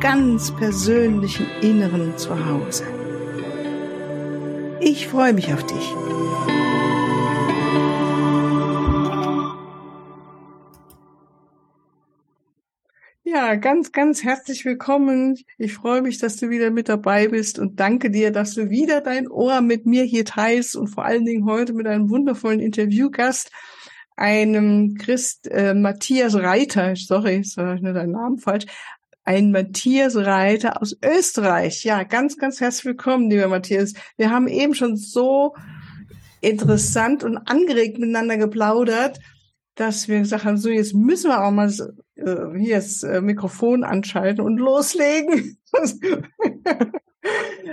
ganz persönlichen Inneren zu Hause. Ich freue mich auf dich. Ja, ganz, ganz herzlich willkommen. Ich freue mich, dass du wieder mit dabei bist und danke dir, dass du wieder dein Ohr mit mir hier teilst und vor allen Dingen heute mit einem wundervollen Interviewgast einem Christ, äh, Matthias Reiter, sorry, sage ich nur deinen Namen falsch, ein Matthias Reiter aus Österreich. Ja, ganz, ganz herzlich willkommen, lieber Matthias. Wir haben eben schon so interessant und angeregt miteinander geplaudert, dass wir gesagt haben, so jetzt müssen wir auch mal äh, hier das äh, Mikrofon anschalten und loslegen.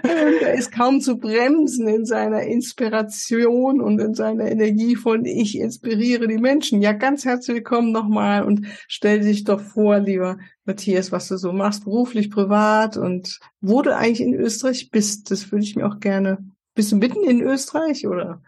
er ist kaum zu bremsen in seiner Inspiration und in seiner Energie von ich inspiriere die Menschen. Ja, ganz herzlich willkommen nochmal und stell dich doch vor, lieber Matthias, was du so machst, beruflich, privat und wo du eigentlich in Österreich bist. Das würde ich mir auch gerne. Bist du mitten in Österreich oder?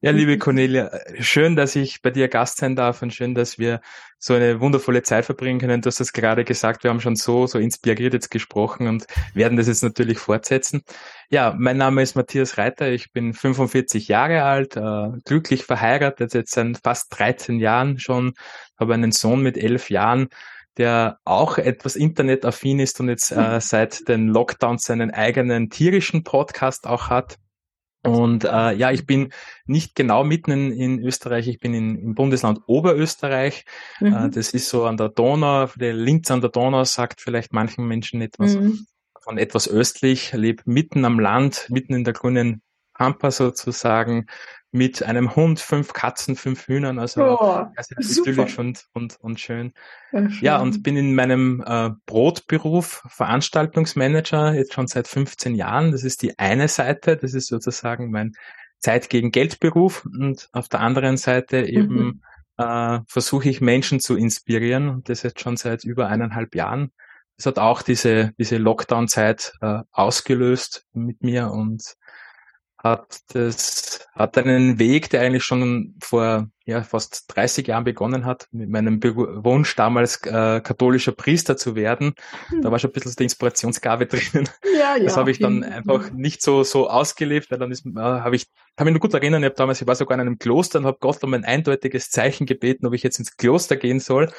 Ja, liebe Cornelia, schön, dass ich bei dir Gast sein darf und schön, dass wir so eine wundervolle Zeit verbringen können. Du hast es gerade gesagt, wir haben schon so, so inspiriert jetzt gesprochen und werden das jetzt natürlich fortsetzen. Ja, mein Name ist Matthias Reiter, ich bin 45 Jahre alt, äh, glücklich verheiratet, jetzt seit fast 13 Jahren schon, habe einen Sohn mit 11 Jahren, der auch etwas internetaffin ist und jetzt äh, seit den Lockdowns seinen eigenen tierischen Podcast auch hat und äh, ja, ich bin nicht genau mitten in, in Österreich, ich bin in, im Bundesland Oberösterreich. Äh, mhm. Äh, das ist so an der Donau, der Linz an der Donau sagt vielleicht manchen Menschen etwas mhm. von etwas östlich, lebe mitten am Land, mitten in der grünen Pampa sozusagen, mit einem Hund, fünf Katzen, fünf Hühnern, also oh, idyllisch und, und, und schön. Ja, schön. ja, und bin in meinem äh, Brotberuf Veranstaltungsmanager jetzt schon seit 15 Jahren. Das ist die eine Seite, das ist sozusagen mein Zeit gegen Geldberuf und auf der anderen Seite eben mhm. äh, versuche ich Menschen zu inspirieren und das jetzt schon seit über eineinhalb Jahren. Das hat auch diese, diese Lockdown-Zeit äh, ausgelöst mit mir und hat das, hat einen Weg, der eigentlich schon vor ja, fast 30 Jahren begonnen hat, mit meinem Wunsch damals äh, katholischer Priester zu werden. Hm. Da war schon ein bisschen die Inspirationsgabe drinnen. Ja, ja, das habe ich dann einfach nicht so so ausgelebt, weil dann ist, äh, habe ich, kann mich nur gut erinnern, ich habe damals, ich war sogar in einem Kloster und habe Gott um ein eindeutiges Zeichen gebeten, ob ich jetzt ins Kloster gehen soll.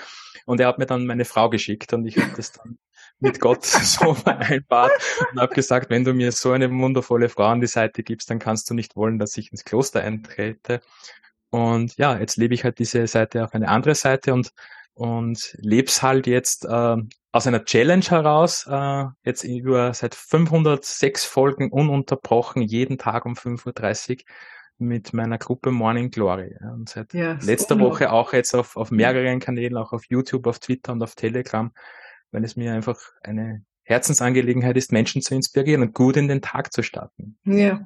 Und er hat mir dann meine Frau geschickt und ich habe das dann mit Gott so vereinbart und habe gesagt, wenn du mir so eine wundervolle Frau an die Seite gibst, dann kannst du nicht wollen, dass ich ins Kloster eintrete. Und ja, jetzt lebe ich halt diese Seite auf eine andere Seite und und leb's halt jetzt äh, aus einer Challenge heraus, äh, jetzt über seit 506 Folgen ununterbrochen, jeden Tag um 5.30 Uhr mit meiner Gruppe Morning Glory. Und seit ja, letzter Woche auch jetzt auf, auf mehreren Kanälen, auch auf YouTube, auf Twitter und auf Telegram weil es mir einfach eine Herzensangelegenheit ist, Menschen zu inspirieren und gut in den Tag zu starten. Ja.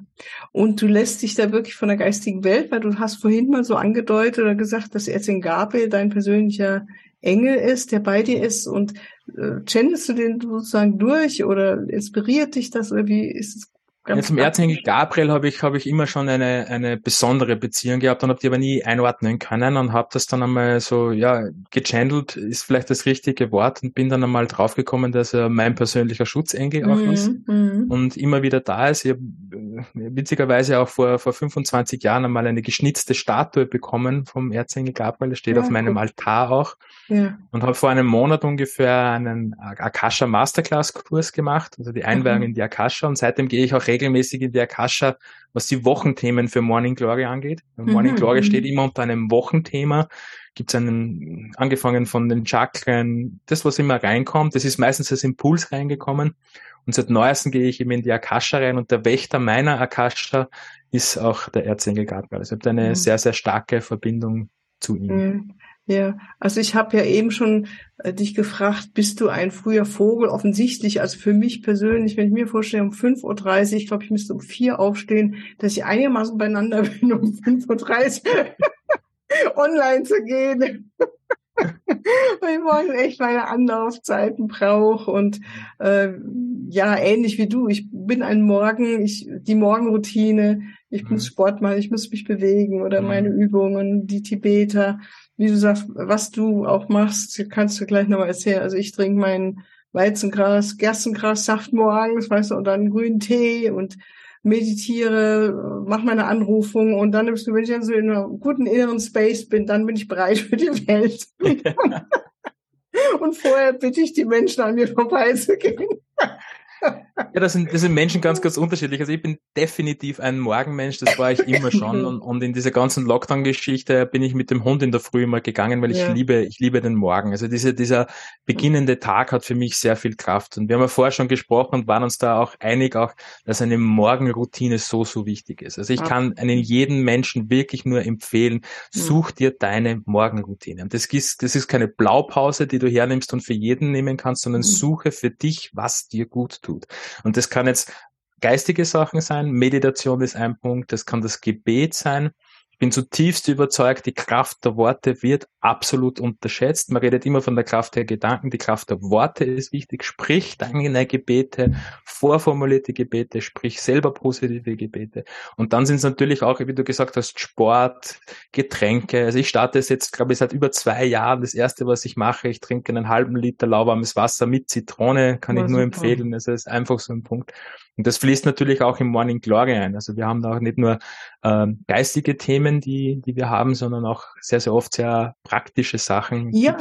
Und du lässt dich da wirklich von der geistigen Welt, weil du hast vorhin mal so angedeutet oder gesagt, dass Erzin Gabriel dein persönlicher Engel ist, der bei dir ist und äh, channelst du den sozusagen durch oder inspiriert dich das oder wie ist es ja, zum Erzengel Gabriel habe ich, habe ich immer schon eine, eine besondere Beziehung gehabt und habe die aber nie einordnen können und habe das dann einmal so, ja, gechannelt ist vielleicht das richtige Wort und bin dann einmal draufgekommen, dass er mein persönlicher Schutzengel auch mhm, ist mhm. und immer wieder da ist. Ich habe äh, witzigerweise auch vor, vor 25 Jahren einmal eine geschnitzte Statue bekommen vom Erzengel Gabriel, der steht ja, auf meinem gut. Altar auch ja. und habe vor einem Monat ungefähr einen Akasha Masterclass Kurs gemacht, also die Einweihung mhm. in die Akasha und seitdem gehe ich auch regelmäßig in der Akasha, was die Wochenthemen für Morning Glory angeht. Morning mhm. Glory steht immer unter einem Wochenthema. Gibt es einen, angefangen von den Chakren, das, was immer reinkommt, das ist meistens als Impuls reingekommen. Und seit neuestem gehe ich eben in die Akasha rein und der Wächter meiner Akasha ist auch der Erzengel Gabriel. Also ich habe eine mhm. sehr, sehr starke Verbindung zu ihm. Ja, also ich habe ja eben schon äh, dich gefragt, bist du ein früher Vogel? Offensichtlich, also für mich persönlich, wenn ich mir vorstelle, um 5.30 Uhr, ich glaube, ich müsste um 4 aufstehen, dass ich einigermaßen beieinander bin, um 5.30 Uhr online zu gehen. Weil ich morgen echt meine Anlaufzeiten brauche und äh, ja, ähnlich wie du. Ich bin ein Morgen, ich die Morgenroutine, ich mhm. muss Sport machen, ich muss mich bewegen oder mhm. meine Übungen, die Tibeter wie du sagst, was du auch machst, kannst du gleich nochmal erzählen. Also ich trinke meinen Weizengras, Gerstengras, Saft morgens, weißt du, und dann grünen Tee und meditiere, mache meine Anrufung und dann, wenn ich dann so in einem guten inneren Space bin, dann bin ich bereit für die Welt. und vorher bitte ich die Menschen an mir vorbeizugehen. Ja, das sind, das sind Menschen ganz, ganz unterschiedlich. Also ich bin definitiv ein Morgenmensch, das war ich immer schon. Und, und in dieser ganzen Lockdown-Geschichte bin ich mit dem Hund in der Früh immer gegangen, weil ich ja. liebe, ich liebe den Morgen. Also diese, dieser beginnende Tag hat für mich sehr viel Kraft. Und wir haben ja vorher schon gesprochen und waren uns da auch einig, auch, dass eine Morgenroutine so, so wichtig ist. Also ich kann einen jeden Menschen wirklich nur empfehlen, such dir deine Morgenroutine. Und das ist, das ist keine Blaupause, die du hernimmst und für jeden nehmen kannst, sondern mhm. suche für dich, was dir gut tut tut. Und das kann jetzt geistige Sachen sein, Meditation ist ein Punkt, das kann das Gebet sein, ich bin zutiefst überzeugt, die Kraft der Worte wird absolut unterschätzt. Man redet immer von der Kraft der Gedanken, die Kraft der Worte ist wichtig. Sprich deine Gebete, vorformulierte Gebete, sprich selber positive Gebete. Und dann sind es natürlich auch, wie du gesagt hast, Sport, Getränke. Also ich starte es jetzt, glaube ich, seit über zwei Jahren. Das erste, was ich mache, ich trinke einen halben Liter lauwarmes Wasser mit Zitrone, kann War ich nur super. empfehlen. Also das ist einfach so ein Punkt. Und das fließt natürlich auch im Morning Glory ein. Also wir haben da auch nicht nur ähm, geistige Themen, die, die wir haben, sondern auch sehr, sehr oft sehr praktische Sachen. Ja,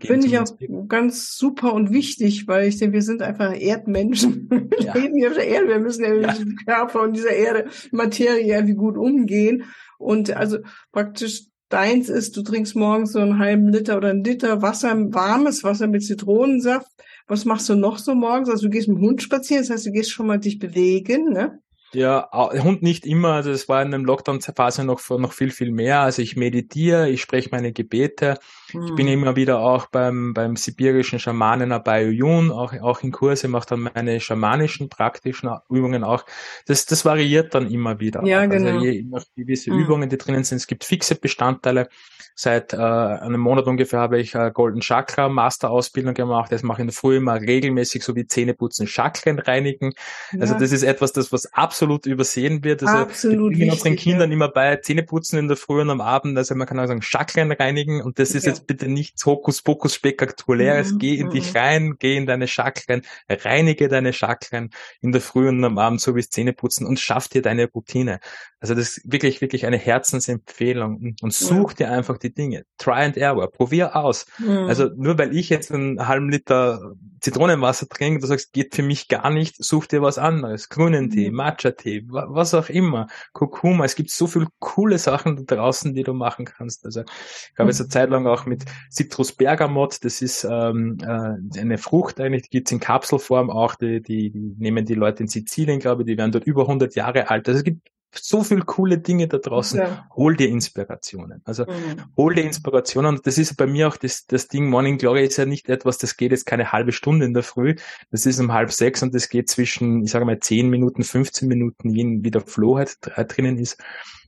finde ich auch ganz super und wichtig, weil ich denke, wir sind einfach Erdmenschen. Wir ja. leben hier auf der Erde, wir müssen ja, ja. mit diesem Körper und dieser Erde, Materie irgendwie gut umgehen. Und also praktisch deins ist, du trinkst morgens so einen halben Liter oder einen Liter Wasser, warmes Wasser mit Zitronensaft was machst du noch so morgens? Also du gehst mit dem Hund spazieren, das heißt, du gehst schon mal dich bewegen, ne? Ja, Hund nicht immer. Also es war in der Lockdown-Phase noch, noch viel, viel mehr. Also ich meditiere, ich spreche meine Gebete. Hm. Ich bin hm. immer wieder auch beim, beim sibirischen Schamanen Abayo Yun, auch, auch in Kurse, mache dann meine schamanischen praktischen Übungen auch. Das, das variiert dann immer wieder. Ja, also genau. je nach gewisse hm. Übungen, die drinnen sind. Es gibt fixe Bestandteile. Seit äh, einem Monat ungefähr habe ich äh, Golden Chakra Master Ausbildung gemacht. Das mache ich in der Früh immer regelmäßig so wie Zähneputzen, Chakren reinigen. Also ja. Also das ist etwas, das was absolut übersehen wird. Also absolut wir unseren Kindern ja. immer bei Zähneputzen in der Früh und am Abend. Also man kann auch sagen Chakren reinigen und das ist ja. jetzt bitte nichts Hokuspokus spektakuläres. Mhm. Geh in mhm. dich rein, geh in deine Chakren, reinige deine Chakren in der Früh und am Abend so wie Zähneputzen und schaff dir deine Routine. Also das ist wirklich, wirklich eine Herzensempfehlung und such dir einfach die Dinge. Try and error. Probier aus. Mhm. Also nur weil ich jetzt einen halben Liter Zitronenwasser trinke, du sagst, geht für mich gar nicht, such dir was anderes. Grünen Tee, mhm. Matcha-Tee, was auch immer. Kurkuma. Es gibt so viele coole Sachen da draußen, die du machen kannst. Also ich habe jetzt eine Zeit lang auch mit Citrus Bergamot, das ist ähm, äh, eine Frucht eigentlich, die gibt's in Kapselform auch, die, die, die nehmen die Leute in Sizilien, glaube ich, die werden dort über 100 Jahre alt. Also es gibt so viel coole Dinge da draußen. Ja. Hol dir Inspirationen. Also mhm. hol dir Inspirationen. Und das ist bei mir auch das, das Ding, Morning Glory ist ja nicht etwas, das geht jetzt keine halbe Stunde in der Früh. Das ist um halb sechs und das geht zwischen, ich sage mal, zehn Minuten, 15 Minuten, wie der Flow halt drinnen ist.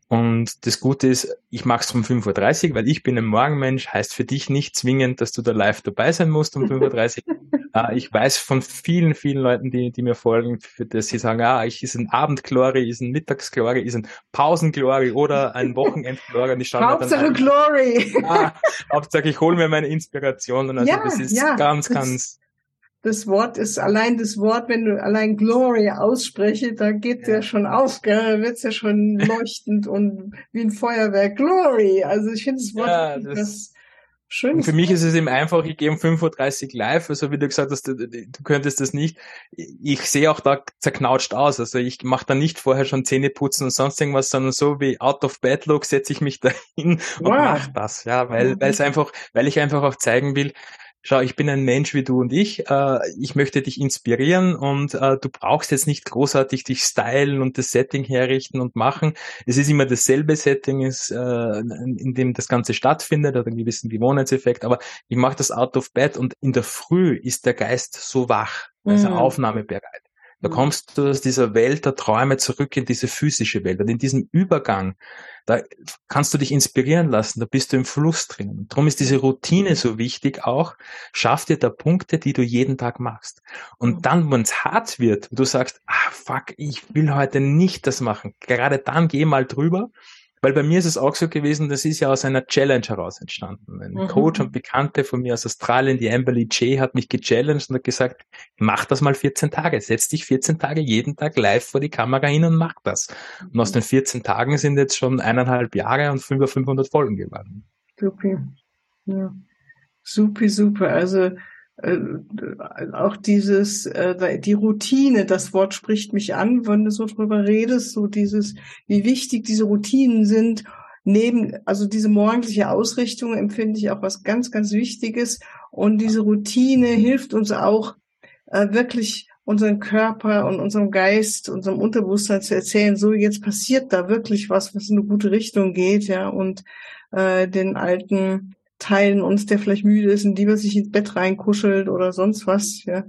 Und das Gute ist, ich mache es um 5.30 Uhr, weil ich bin ein Morgenmensch, heißt für dich nicht zwingend, dass du da live dabei sein musst um 5.30 Uhr. äh, ich weiß von vielen, vielen Leuten, die, die mir folgen, für das sie sagen, ah, ich ist ein Abendglory, ist ein Mittagsglory, ist ein Pausenglory oder ein Wochenendglory. Hauptsache Glory! Ah, Hauptsache ich hole mir meine Inspiration. Und also ja, das ist ja, ganz, das ganz das Wort ist allein das Wort, wenn du allein Glory ausspreche, da geht ja. der schon auf, gell? da wird's ja schon leuchtend und wie ein Feuerwerk. Glory! Also ich finde das Wort ja, das, das schön. Für mich ist es eben einfach, ich gehe um 5.30 Uhr live, also wie du gesagt hast, du, du könntest das nicht. Ich sehe auch da zerknautscht aus. Also ich mache da nicht vorher schon Zähne putzen und sonst irgendwas, sondern so wie out of bed look setze ich mich da hin und wow. mache das. Ja, weil, mhm. weil es einfach, weil ich einfach auch zeigen will, schau, ich bin ein Mensch wie du und ich, äh, ich möchte dich inspirieren und äh, du brauchst jetzt nicht großartig dich stylen und das Setting herrichten und machen. Es ist immer dasselbe Setting, ist, äh, in dem das Ganze stattfindet oder einen gewissen Gewohnheitseffekt, aber ich mache das out of bed und in der Früh ist der Geist so wach, also mhm. aufnahmebereit. Da kommst du aus dieser Welt der Träume zurück in diese physische Welt. Und in diesem Übergang, da kannst du dich inspirieren lassen, da bist du im Fluss drin. Darum ist diese Routine so wichtig auch. Schaff dir da Punkte, die du jeden Tag machst. Und dann, wenn es hart wird, du sagst, ah, fuck, ich will heute nicht das machen. Gerade dann geh mal drüber weil bei mir ist es auch so gewesen, das ist ja aus einer Challenge heraus entstanden. Ein mhm. Coach und Bekannte von mir aus Australien, die Amberly J, hat mich gechallenged und hat gesagt, mach das mal 14 Tage. Setz dich 14 Tage jeden Tag live vor die Kamera hin und mach das. Und aus den 14 Tagen sind jetzt schon eineinhalb Jahre und über 500 Folgen geworden. Super. Ja. Super, super. Also äh, auch dieses, äh, die Routine, das Wort spricht mich an, wenn du so drüber redest, so dieses, wie wichtig diese Routinen sind. Neben, also diese morgendliche Ausrichtung empfinde ich auch was ganz, ganz Wichtiges. Und diese Routine hilft uns auch, äh, wirklich unseren Körper und unserem Geist, unserem Unterbewusstsein zu erzählen, so jetzt passiert da wirklich was, was in eine gute Richtung geht, ja, und äh, den alten teilen uns, der vielleicht müde ist und lieber sich ins Bett reinkuschelt oder sonst was, ja,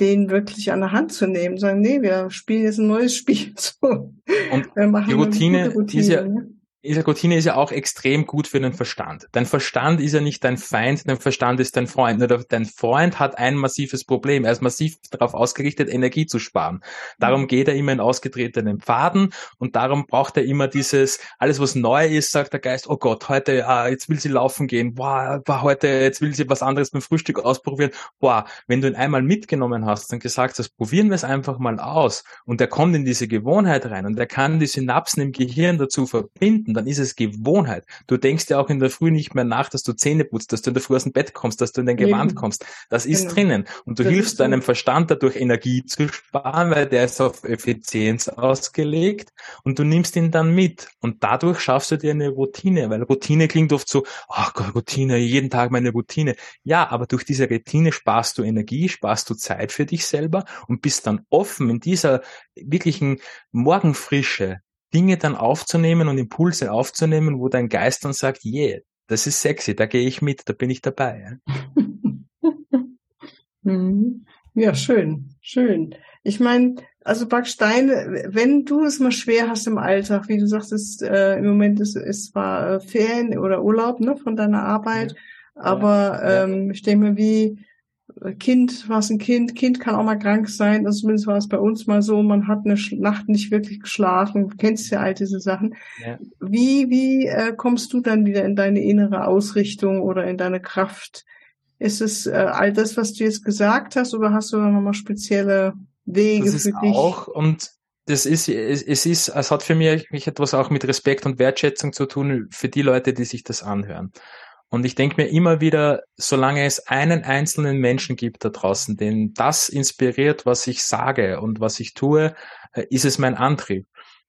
den wirklich an der Hand zu nehmen, sagen, nee, wir spielen jetzt ein neues Spiel. So. Und die Routine, Routine, ist ja, ne? Routine ist ja auch extrem gut für den Verstand. Dein Verstand ist ja nicht dein Feind, dein Verstand ist dein Freund. Nur dein Freund hat ein massives Problem. Er ist massiv darauf ausgerichtet, Energie zu sparen. Darum geht er immer in ausgetretenen Pfaden und darum braucht er immer dieses, alles was neu ist, sagt der Geist, oh Gott, heute, ah, jetzt will sie laufen gehen, boah, boah, heute, jetzt will sie was anderes beim Frühstück ausprobieren. Boah, wenn du ihn einmal mitgenommen hast und gesagt hast, probieren wir es einfach mal aus und er kommt in diese Gewohnheit rein und er kann die Synapsen im Gehirn dazu verbinden, dann ist es Gewohnheit. Du denkst ja auch in der Früh nicht mehr nach, dass du Zähne putzt, dass du in der Früh aus dem Bett kommst, dass du in dein Gewand Eben. kommst. Das ist genau. drinnen. Und du das hilfst deinem. Verstand dadurch Energie zu sparen, weil der ist auf Effizienz ausgelegt und du nimmst ihn dann mit. Und dadurch schaffst du dir eine Routine, weil Routine klingt oft so, ach oh Gott, Routine, jeden Tag meine Routine. Ja, aber durch diese Routine sparst du Energie, sparst du Zeit für dich selber und bist dann offen in dieser wirklichen Morgenfrische, Dinge dann aufzunehmen und Impulse aufzunehmen, wo dein Geist dann sagt, yeah, das ist sexy, da gehe ich mit, da bin ich dabei. Mhm. ja, schön, schön. Ich meine, also Backstein, wenn du es mal schwer hast im Alltag, wie du sagtest, äh, im Moment ist es zwar äh, Ferien oder Urlaub ne, von deiner Arbeit, ja. aber ja. Ähm, ich denke mir, wie Kind, was ein Kind, Kind kann auch mal krank sein, also zumindest war es bei uns mal so, man hat eine Nacht nicht wirklich geschlafen, du kennst ja all diese Sachen. Ja. Wie, wie äh, kommst du dann wieder in deine innere Ausrichtung oder in deine Kraft? Ist es äh, all das, was du jetzt gesagt hast, oder hast du da nochmal spezielle Wege das für ist dich? Auch und das ist, es, es ist, es hat für mich, mich etwas auch mit Respekt und Wertschätzung zu tun für die Leute, die sich das anhören. Und ich denke mir immer wieder, solange es einen einzelnen Menschen gibt da draußen, den das inspiriert, was ich sage und was ich tue, äh, ist es mein Antrieb.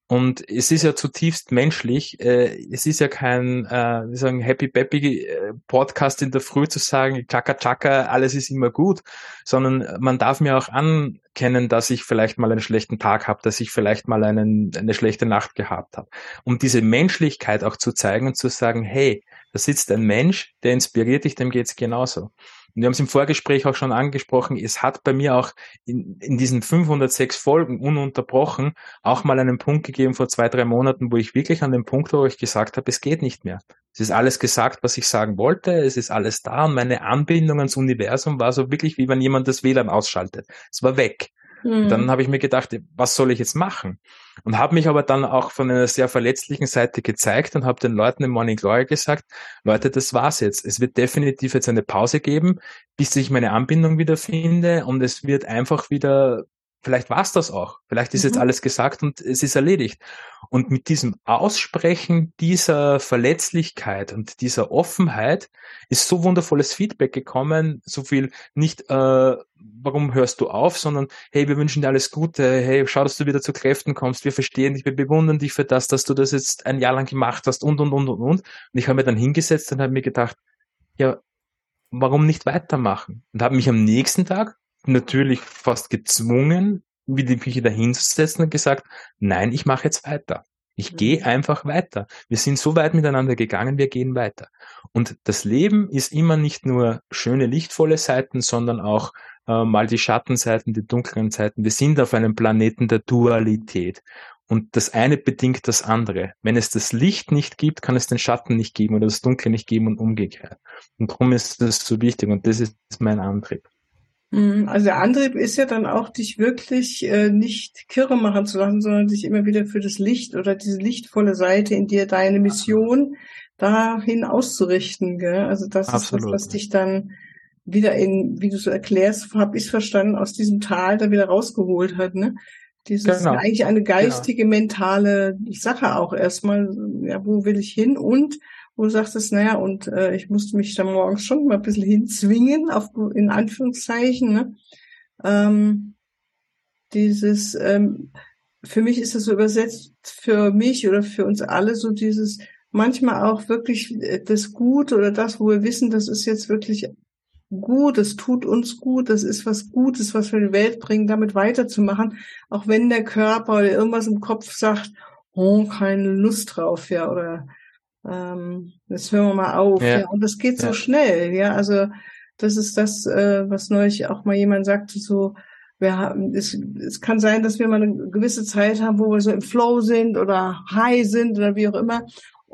Und es ist ja zutiefst menschlich. Äh, es ist ja kein, äh, wie sagen, Happy Peppy Podcast in der Früh zu sagen, Chaka Chaka, alles ist immer gut, sondern man darf mir auch anerkennen, dass ich vielleicht mal einen schlechten Tag habe, dass ich vielleicht mal einen, eine schlechte Nacht gehabt habe. Um diese Menschlichkeit auch zu zeigen und zu sagen, hey, da sitzt ein Mensch, der inspiriert dich, dem geht's genauso. Und wir haben es im Vorgespräch auch schon angesprochen, es hat bei mir auch in, in diesen 506 Folgen ununterbrochen auch mal einen Punkt gegeben vor zwei, drei Monaten, wo ich wirklich an dem Punkt wo ich gesagt habe, es geht nicht mehr. Es ist alles gesagt, was ich sagen wollte, es ist alles da und meine Anbindung ans Universum war so wirklich, wie wenn jemand das WLAN ausschaltet. Es war weg. Mhm. Dann habe ich mir gedacht, was soll ich jetzt machen? Und habe mich aber dann auch von einer sehr verletzlichen Seite gezeigt und habe den Leuten im Morning Glory gesagt, Leute, das war's jetzt. Es wird definitiv jetzt eine Pause geben, bis ich meine Anbindung wieder finde und es wird einfach wieder vielleicht war's das auch. Vielleicht ist mhm. jetzt alles gesagt und es ist erledigt. Und mit diesem Aussprechen dieser Verletzlichkeit und dieser Offenheit ist so wundervolles Feedback gekommen, so viel nicht, äh, warum hörst du auf, sondern hey, wir wünschen dir alles Gute, hey, schau, dass du wieder zu Kräften kommst, wir verstehen dich, wir bewundern dich für das, dass du das jetzt ein Jahr lang gemacht hast und, und, und, und, und. Und ich habe mir dann hingesetzt und habe mir gedacht, ja, warum nicht weitermachen? Und habe mich am nächsten Tag natürlich fast gezwungen, wieder mich wieder hinzusetzen und gesagt, nein, ich mache jetzt weiter. Ich mhm. gehe einfach weiter. Wir sind so weit miteinander gegangen, wir gehen weiter. Und das Leben ist immer nicht nur schöne, lichtvolle Seiten, sondern auch äh, mal die Schattenseiten, die dunklen Seiten. Wir sind auf einem Planeten der Dualität. Und das eine bedingt das andere. Wenn es das Licht nicht gibt, kann es den Schatten nicht geben oder das Dunkle nicht geben und umgekehrt. Und darum ist das so wichtig und das ist mein Antrieb. Mhm. Also der Antrieb ist ja dann auch, dich wirklich äh, nicht kirre machen zu lassen, sondern dich immer wieder für das Licht oder diese lichtvolle Seite in dir, deine Mission dahin auszurichten. Gell? Also das Absolut. ist das, was dich dann wieder in, wie du so erklärst, habe ich verstanden, aus diesem Tal da wieder rausgeholt hat. Ne? Dieses genau. eigentlich eine geistige, genau. mentale Sache auch erstmal, ja, wo will ich hin und wo du sagtest, naja, und äh, ich musste mich da morgens schon mal ein bisschen hinzwingen, auf, in Anführungszeichen. Ne? Ähm, dieses, ähm, für mich ist das so übersetzt, für mich oder für uns alle so dieses, manchmal auch wirklich äh, das Gut oder das, wo wir wissen, das ist jetzt wirklich gut, es tut uns gut, das ist was Gutes, was wir in die Welt bringen, damit weiterzumachen, auch wenn der Körper oder irgendwas im Kopf sagt, oh, keine Lust drauf, ja, oder ähm, jetzt hören wir mal auf. Ja. ja. Und das geht so ja. schnell, ja. Also das ist das, äh, was neulich auch mal jemand sagte, so, wir haben, es, es kann sein, dass wir mal eine gewisse Zeit haben, wo wir so im Flow sind oder high sind oder wie auch immer.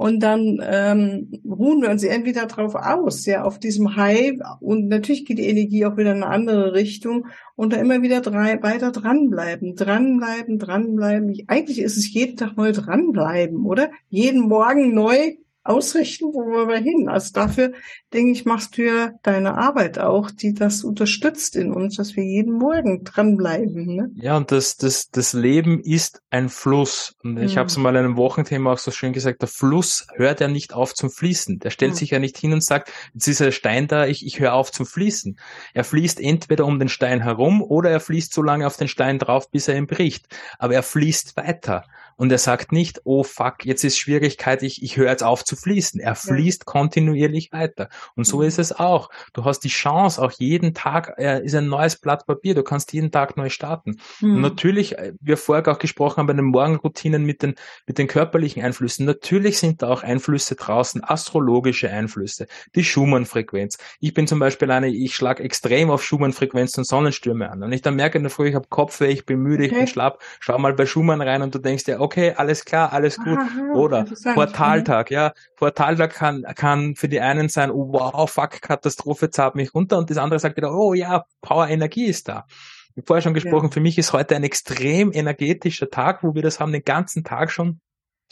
Und dann ähm, ruhen wir uns entweder drauf aus, ja, auf diesem High. Und natürlich geht die Energie auch wieder in eine andere Richtung. Und da immer wieder drei, weiter dranbleiben, dranbleiben, dranbleiben. Eigentlich ist es jeden Tag neu dranbleiben, oder? Jeden Morgen neu ausrichten, wo wollen wir hin. Also dafür, denke ich, machst du ja deine Arbeit auch, die das unterstützt in uns, dass wir jeden Morgen dranbleiben. Ne? Ja, und das, das, das Leben ist ein Fluss. Und ich mhm. habe es mal in einem Wochenthema auch so schön gesagt, der Fluss hört ja nicht auf zum Fließen. Der stellt mhm. sich ja nicht hin und sagt, jetzt ist der Stein da, ich, ich höre auf zum Fließen. Er fließt entweder um den Stein herum oder er fließt so lange auf den Stein drauf, bis er ihn bricht. Aber er fließt weiter. Und er sagt nicht, oh fuck, jetzt ist Schwierigkeit, ich, ich höre jetzt auf zu fließen. Er fließt ja. kontinuierlich weiter. Und so mhm. ist es auch. Du hast die Chance, auch jeden Tag äh, ist ein neues Blatt Papier. Du kannst jeden Tag neu starten. Mhm. Und natürlich, äh, wir vorher auch gesprochen haben bei den Morgenroutinen mit den, mit den körperlichen Einflüssen. Natürlich sind da auch Einflüsse draußen, astrologische Einflüsse, die Schumann-Frequenz. Ich bin zum Beispiel eine, ich schlage extrem auf Schumann-Frequenz und Sonnenstürme an. Und ich dann merke in der Früh, ich habe Kopfweh, ich bin müde, okay. ich bin schlapp. Schau mal bei Schumann rein und du denkst dir, okay, alles klar, alles gut. Aha, Oder Portaltag, ja. Portaltag kann, kann für die einen sein, oh wow, fuck, Katastrophe, zahlt mich runter. Und das andere sagt wieder, oh ja, Power, Energie ist da. Ich habe vorher schon gesprochen, ja. für mich ist heute ein extrem energetischer Tag, wo wir das haben den ganzen Tag schon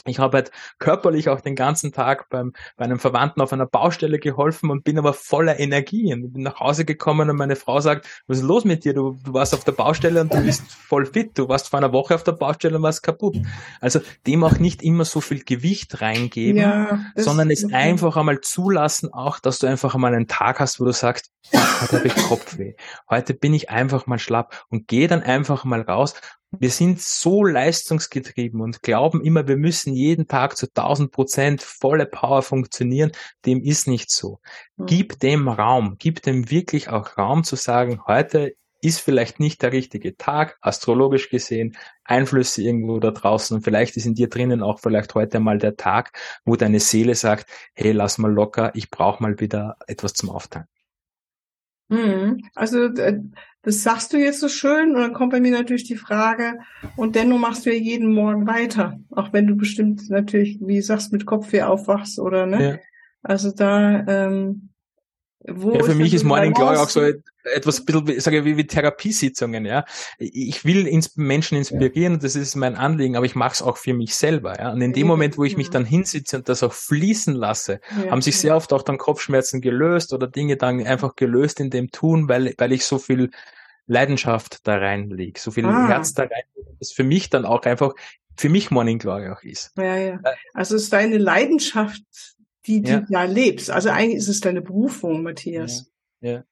ich habe halt körperlich auch den ganzen Tag beim, bei einem Verwandten auf einer Baustelle geholfen und bin aber voller Energie und bin nach Hause gekommen und meine Frau sagt, was ist los mit dir? Du, du warst auf der Baustelle und du bist voll fit. Du warst vor einer Woche auf der Baustelle und warst kaputt. Also dem auch nicht immer so viel Gewicht reingeben, ja, sondern es einfach einmal zulassen auch, dass du einfach einmal einen Tag hast, wo du sagst, heute habe ich Kopfweh. Heute bin ich einfach mal schlapp und geh dann einfach mal raus wir sind so leistungsgetrieben und glauben immer, wir müssen jeden Tag zu 1000 Prozent volle Power funktionieren. Dem ist nicht so. Mhm. Gib dem Raum, gib dem wirklich auch Raum zu sagen, heute ist vielleicht nicht der richtige Tag, astrologisch gesehen, Einflüsse irgendwo da draußen und vielleicht ist in dir drinnen auch vielleicht heute mal der Tag, wo deine Seele sagt, hey, lass mal locker, ich brauche mal wieder etwas zum Auftanken. Mhm. Also das sagst du jetzt so schön und dann kommt bei mir natürlich die Frage, und dennoch machst du ja jeden Morgen weiter, auch wenn du bestimmt natürlich, wie sagst, mit Kopfweh aufwachst oder ne? Ja. Also da, ähm, wo ja, für mich ist Morning Glory auch so etwas bisschen, sage ich, wie, wie Therapiesitzungen, ja. Ich will ins Menschen inspirieren, ja. das ist mein Anliegen, aber ich mache es auch für mich selber, ja. Und in dem Moment, wo ich mich dann hinsitze und das auch fließen lasse, ja, haben sich sehr oft auch dann Kopfschmerzen gelöst oder Dinge dann einfach gelöst in dem Tun, weil, weil ich so viel Leidenschaft da reinlege, so viel ah. Herz da rein, das für mich dann auch einfach, für mich Morning Glory auch ist. Ja, ja. Also es ist deine Leidenschaft, die du ja. da lebst. Also eigentlich ist es deine Berufung, Matthias. Ja. ja.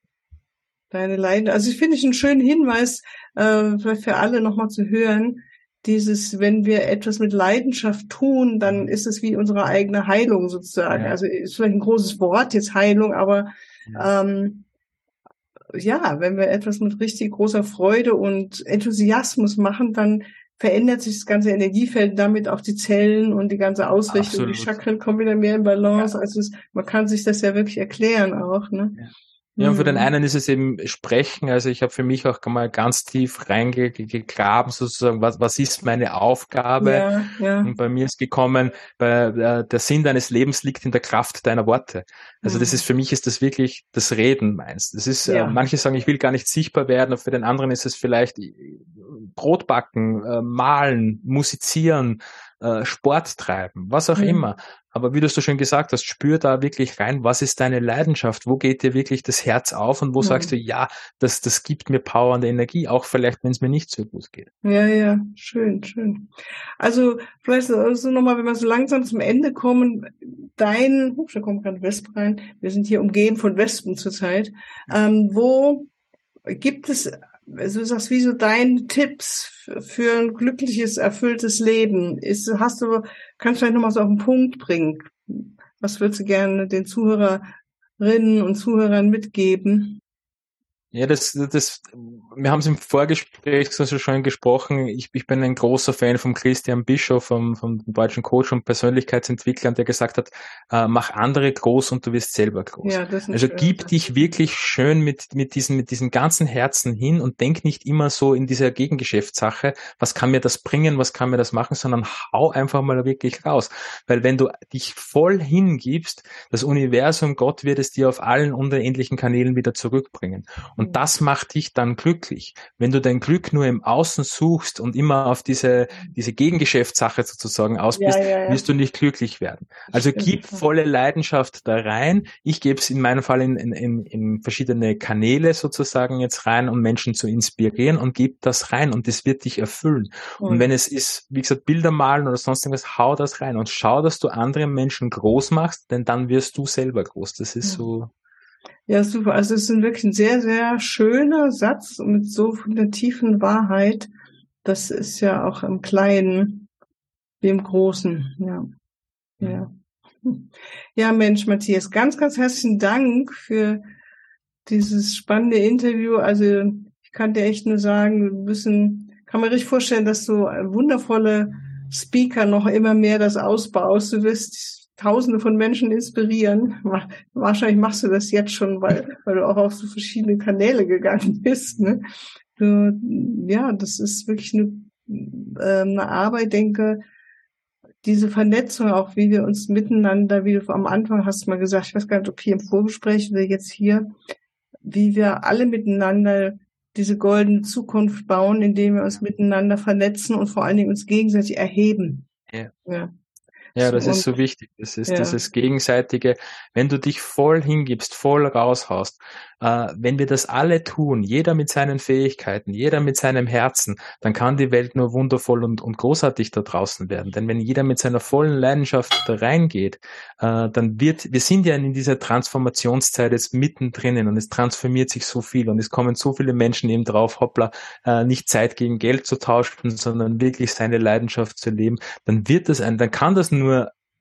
Deine Leidenschaft. Also ich finde ich einen schönen Hinweis, äh, für alle nochmal zu hören. Dieses, wenn wir etwas mit Leidenschaft tun, dann ist es wie unsere eigene Heilung sozusagen. Ja. Also ist vielleicht ein großes Wort jetzt Heilung, aber Ja. Ähm, ja, wenn wir etwas mit richtig großer Freude und Enthusiasmus machen, dann verändert sich das ganze Energiefeld, damit auch die Zellen und die ganze Ausrichtung, Absolut. die Chakren kommen wieder mehr in Balance. Ja. Also es, man kann sich das ja wirklich erklären auch. Ne? Ja. Und für den mhm. einen ist es eben Sprechen. Also ich habe für mich auch mal ganz tief reingegraben, sozusagen, was, was ist meine Aufgabe? Ja, ja. Und bei mir ist gekommen, bei, äh, der Sinn deines Lebens liegt in der Kraft deiner Worte. Also mhm. das ist für mich ist das wirklich das Reden meinst. Das ist, äh, ja. äh, manche sagen, ich will gar nicht sichtbar werden, und für den anderen ist es vielleicht Brot backen, äh, malen, musizieren, äh, Sport treiben, was auch mhm. immer. Aber wie du so schön gesagt hast, spür da wirklich rein, was ist deine Leidenschaft? Wo geht dir wirklich das Herz auf und wo mhm. sagst du, ja, das, das gibt mir Power und Energie, auch vielleicht, wenn es mir nicht so gut geht. Ja, ja, schön, schön. Also vielleicht so also nochmal, wenn wir so langsam zum Ende kommen, dein, huch, da kommt gerade Wespen rein, wir sind hier umgeben von Wespen zurzeit, ähm, wo gibt es also du sagst, wie so deine Tipps für ein glückliches, erfülltes Leben? Ist, hast du, kannst du vielleicht nochmal so auf den Punkt bringen? Was würdest du gerne den Zuhörerinnen und Zuhörern mitgeben? Ja, das, das, wir haben es im Vorgespräch so schon gesprochen. Ich, ich bin ein großer Fan von Christian Bischof, vom, vom deutschen Coach und Persönlichkeitsentwickler, der gesagt hat, äh, mach andere groß und du wirst selber groß. Ja, das ist also schön. gib dich wirklich schön mit, mit diesen, mit diesen ganzen Herzen hin und denk nicht immer so in dieser Gegengeschäftssache, was kann mir das bringen, was kann mir das machen, sondern hau einfach mal wirklich raus. Weil wenn du dich voll hingibst, das Universum, Gott wird es dir auf allen unendlichen Kanälen wieder zurückbringen. Und das macht dich dann glücklich. Wenn du dein Glück nur im Außen suchst und immer auf diese, diese Gegengeschäftssache sozusagen aus bist, ja, ja, ja. wirst du nicht glücklich werden. Also gib volle Leidenschaft da rein. Ich gebe es in meinem Fall in, in, in verschiedene Kanäle sozusagen jetzt rein, um Menschen zu inspirieren und gib das rein und das wird dich erfüllen. Mhm. Und wenn es ist, wie gesagt, Bilder malen oder sonst irgendwas, hau das rein und schau, dass du andere Menschen groß machst, denn dann wirst du selber groß. Das ist so ja, super. Also es ist wirklich ein sehr, sehr schöner Satz mit so einer tiefen Wahrheit. Das ist ja auch im Kleinen wie im Großen. Ja. Ja. Ja, Mensch, Matthias, ganz, ganz herzlichen Dank für dieses spannende Interview. Also ich kann dir echt nur sagen, wir müssen, kann mir richtig vorstellen, dass du wundervolle Speaker noch immer mehr das ausbaust. Du wirst Tausende von Menschen inspirieren. Wahrscheinlich machst du das jetzt schon, weil, weil du auch auf so verschiedene Kanäle gegangen bist. Ne? Ja, das ist wirklich eine, äh, eine Arbeit, denke, diese Vernetzung auch, wie wir uns miteinander, wie du am Anfang hast mal gesagt, ich weiß gar nicht, ob hier im Vorgespräch oder jetzt hier, wie wir alle miteinander diese goldene Zukunft bauen, indem wir uns miteinander vernetzen und vor allen Dingen uns gegenseitig erheben. Ja. ja. Ja, das ist so wichtig. Das ist ja. dieses gegenseitige, wenn du dich voll hingibst, voll raushaust, äh, wenn wir das alle tun, jeder mit seinen Fähigkeiten, jeder mit seinem Herzen, dann kann die Welt nur wundervoll und, und großartig da draußen werden. Denn wenn jeder mit seiner vollen Leidenschaft da reingeht, äh, dann wird, wir sind ja in dieser Transformationszeit jetzt mittendrin und es transformiert sich so viel und es kommen so viele Menschen eben drauf, hoppla, äh, nicht Zeit gegen Geld zu tauschen, sondern wirklich seine Leidenschaft zu leben, dann wird das ein, dann kann das nur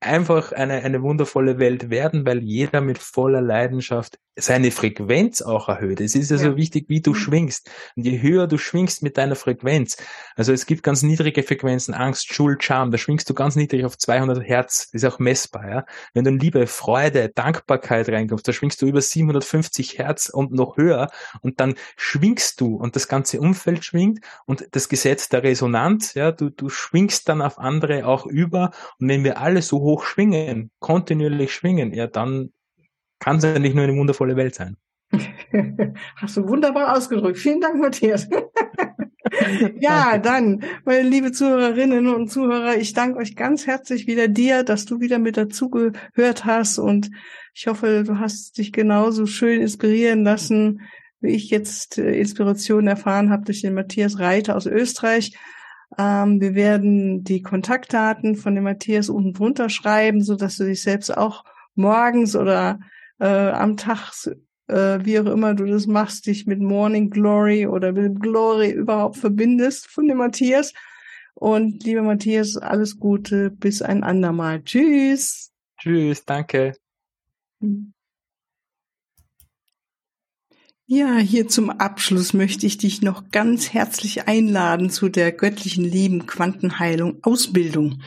einfach eine, eine wundervolle Welt werden, weil jeder mit voller Leidenschaft seine Frequenz auch erhöht. Es ist ja, so wichtig, wie du mhm. schwingst. Und je höher du schwingst mit deiner Frequenz, also es gibt ganz niedrige Frequenzen, Angst, Schuld, Scham, da schwingst du ganz niedrig auf 200 Hertz, das ist auch messbar, ja. Wenn du in Liebe, Freude, Dankbarkeit reinkommst, da schwingst du über 750 Hertz und noch höher und dann schwingst du und das ganze Umfeld schwingt und das Gesetz der Resonanz, ja, du, du schwingst dann auf andere auch über und wenn wir alle so hoch schwingen, kontinuierlich schwingen, ja, dann kann es ja nicht nur eine wundervolle Welt sein. Hast du wunderbar ausgedrückt. Vielen Dank, Matthias. ja, dann, meine liebe Zuhörerinnen und Zuhörer, ich danke euch ganz herzlich wieder dir, dass du wieder mit dazugehört hast und ich hoffe, du hast dich genauso schön inspirieren lassen, wie ich jetzt äh, Inspiration erfahren habe durch den Matthias Reiter aus Österreich. Ähm, wir werden die Kontaktdaten von dem Matthias unten drunter schreiben, so dass du dich selbst auch morgens oder äh, am Tag, äh, wie auch immer du das machst, dich mit Morning Glory oder mit Glory überhaupt verbindest von dem Matthias. Und lieber Matthias, alles Gute, bis ein andermal. Tschüss. Tschüss, danke. Ja, hier zum Abschluss möchte ich dich noch ganz herzlich einladen zu der göttlichen Lieben Quantenheilung Ausbildung.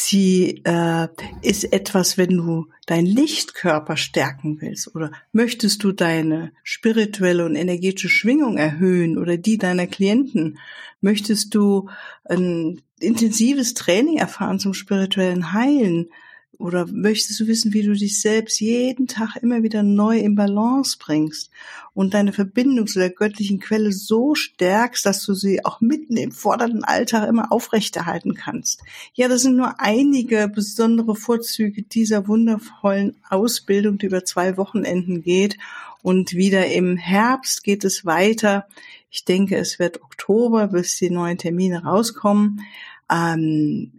Sie äh, ist etwas, wenn du deinen Lichtkörper stärken willst oder möchtest du deine spirituelle und energetische Schwingung erhöhen oder die deiner Klienten, möchtest du ein intensives Training erfahren zum spirituellen Heilen, oder möchtest du wissen, wie du dich selbst jeden Tag immer wieder neu in Balance bringst und deine Verbindung zu der göttlichen Quelle so stärkst, dass du sie auch mitten im fordernden Alltag immer aufrechterhalten kannst? Ja, das sind nur einige besondere Vorzüge dieser wundervollen Ausbildung, die über zwei Wochenenden geht. Und wieder im Herbst geht es weiter. Ich denke, es wird Oktober, bis die neuen Termine rauskommen. Ähm, äh,